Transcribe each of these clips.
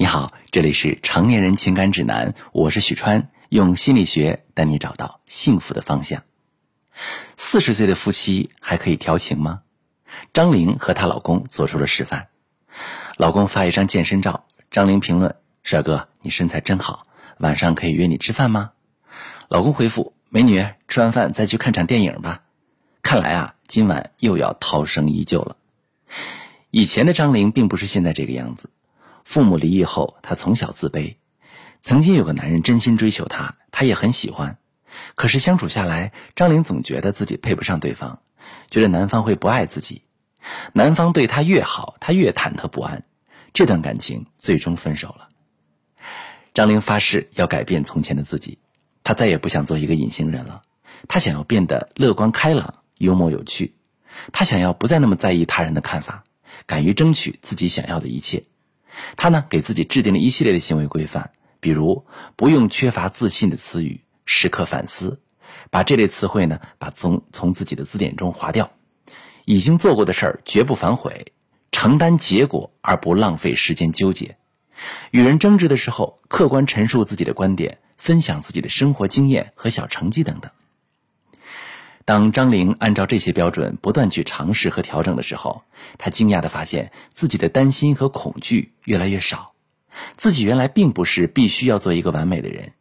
你好，这里是成年人情感指南，我是许川，用心理学带你找到幸福的方向。四十岁的夫妻还可以调情吗？张玲和她老公做出了示范。老公发一张健身照，张玲评论：“帅哥，你身材真好，晚上可以约你吃饭吗？”老公回复：“美女，吃完饭再去看场电影吧。”看来啊，今晚又要涛声依旧了。以前的张玲并不是现在这个样子。父母离异后，她从小自卑。曾经有个男人真心追求她，她也很喜欢。可是相处下来，张玲总觉得自己配不上对方，觉得男方会不爱自己。男方对她越好，她越忐忑不安。这段感情最终分手了。张玲发誓要改变从前的自己，她再也不想做一个隐形人了。她想要变得乐观开朗、幽默有趣。她想要不再那么在意他人的看法，敢于争取自己想要的一切。他呢，给自己制定了一系列的行为规范，比如不用缺乏自信的词语，时刻反思，把这类词汇呢，把从从自己的字典中划掉。已经做过的事儿绝不反悔，承担结果而不浪费时间纠结。与人争执的时候，客观陈述自己的观点，分享自己的生活经验和小成绩等等。当张玲按照这些标准不断去尝试和调整的时候，她惊讶地发现自己的担心和恐惧越来越少。自己原来并不是必须要做一个完美的人，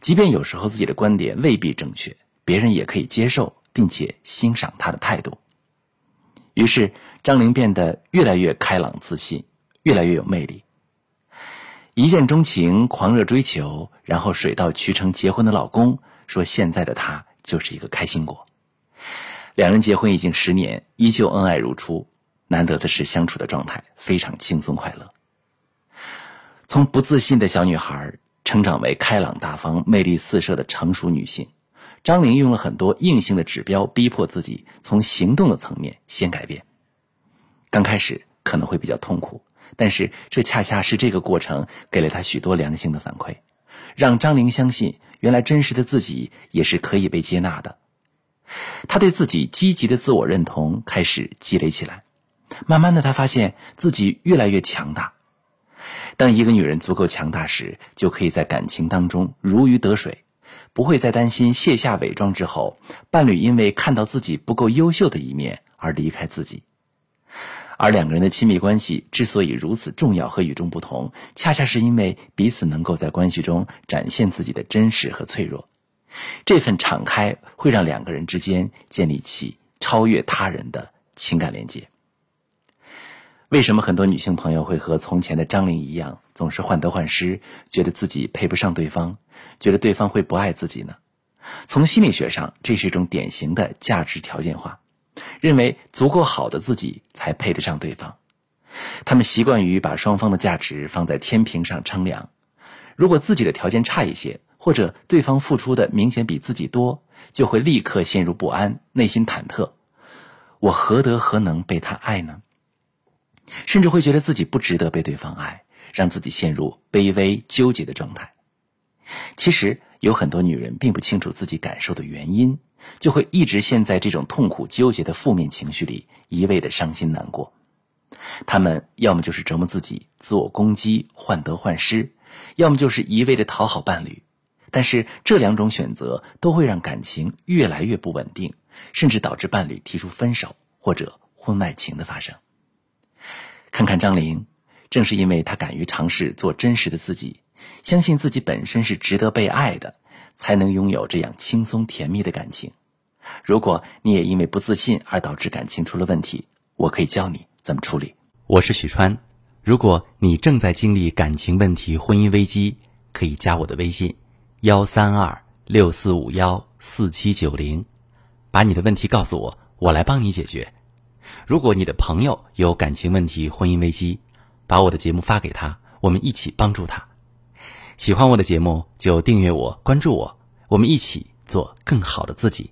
即便有时候自己的观点未必正确，别人也可以接受并且欣赏他的态度。于是，张玲变得越来越开朗自信，越来越有魅力。一见钟情、狂热追求，然后水到渠成结婚的老公说：“现在的她就是一个开心果。”两人结婚已经十年，依旧恩爱如初。难得的是，相处的状态非常轻松快乐。从不自信的小女孩成长为开朗大方、魅力四射的成熟女性，张玲用了很多硬性的指标，逼迫自己从行动的层面先改变。刚开始可能会比较痛苦，但是这恰恰是这个过程给了她许多良性的反馈，让张玲相信，原来真实的自己也是可以被接纳的。他对自己积极的自我认同开始积累起来，慢慢的，他发现自己越来越强大。当一个女人足够强大时，就可以在感情当中如鱼得水，不会再担心卸下伪装之后，伴侣因为看到自己不够优秀的一面而离开自己。而两个人的亲密关系之所以如此重要和与众不同，恰恰是因为彼此能够在关系中展现自己的真实和脆弱。这份敞开会让两个人之间建立起超越他人的情感连接。为什么很多女性朋友会和从前的张玲一样，总是患得患失，觉得自己配不上对方，觉得对方会不爱自己呢？从心理学上，这是一种典型的价值条件化，认为足够好的自己才配得上对方。他们习惯于把双方的价值放在天平上称量，如果自己的条件差一些。或者对方付出的明显比自己多，就会立刻陷入不安，内心忐忑。我何德何能被他爱呢？甚至会觉得自己不值得被对方爱，让自己陷入卑微纠结的状态。其实有很多女人并不清楚自己感受的原因，就会一直陷在这种痛苦纠结的负面情绪里，一味的伤心难过。她们要么就是折磨自己，自我攻击，患得患失；要么就是一味的讨好伴侣。但是这两种选择都会让感情越来越不稳定，甚至导致伴侣提出分手或者婚外情的发生。看看张玲，正是因为她敢于尝试做真实的自己，相信自己本身是值得被爱的，才能拥有这样轻松甜蜜的感情。如果你也因为不自信而导致感情出了问题，我可以教你怎么处理。我是许川，如果你正在经历感情问题、婚姻危机，可以加我的微信。幺三二六四五幺四七九零，把你的问题告诉我，我来帮你解决。如果你的朋友有感情问题、婚姻危机，把我的节目发给他，我们一起帮助他。喜欢我的节目就订阅我、关注我，我们一起做更好的自己。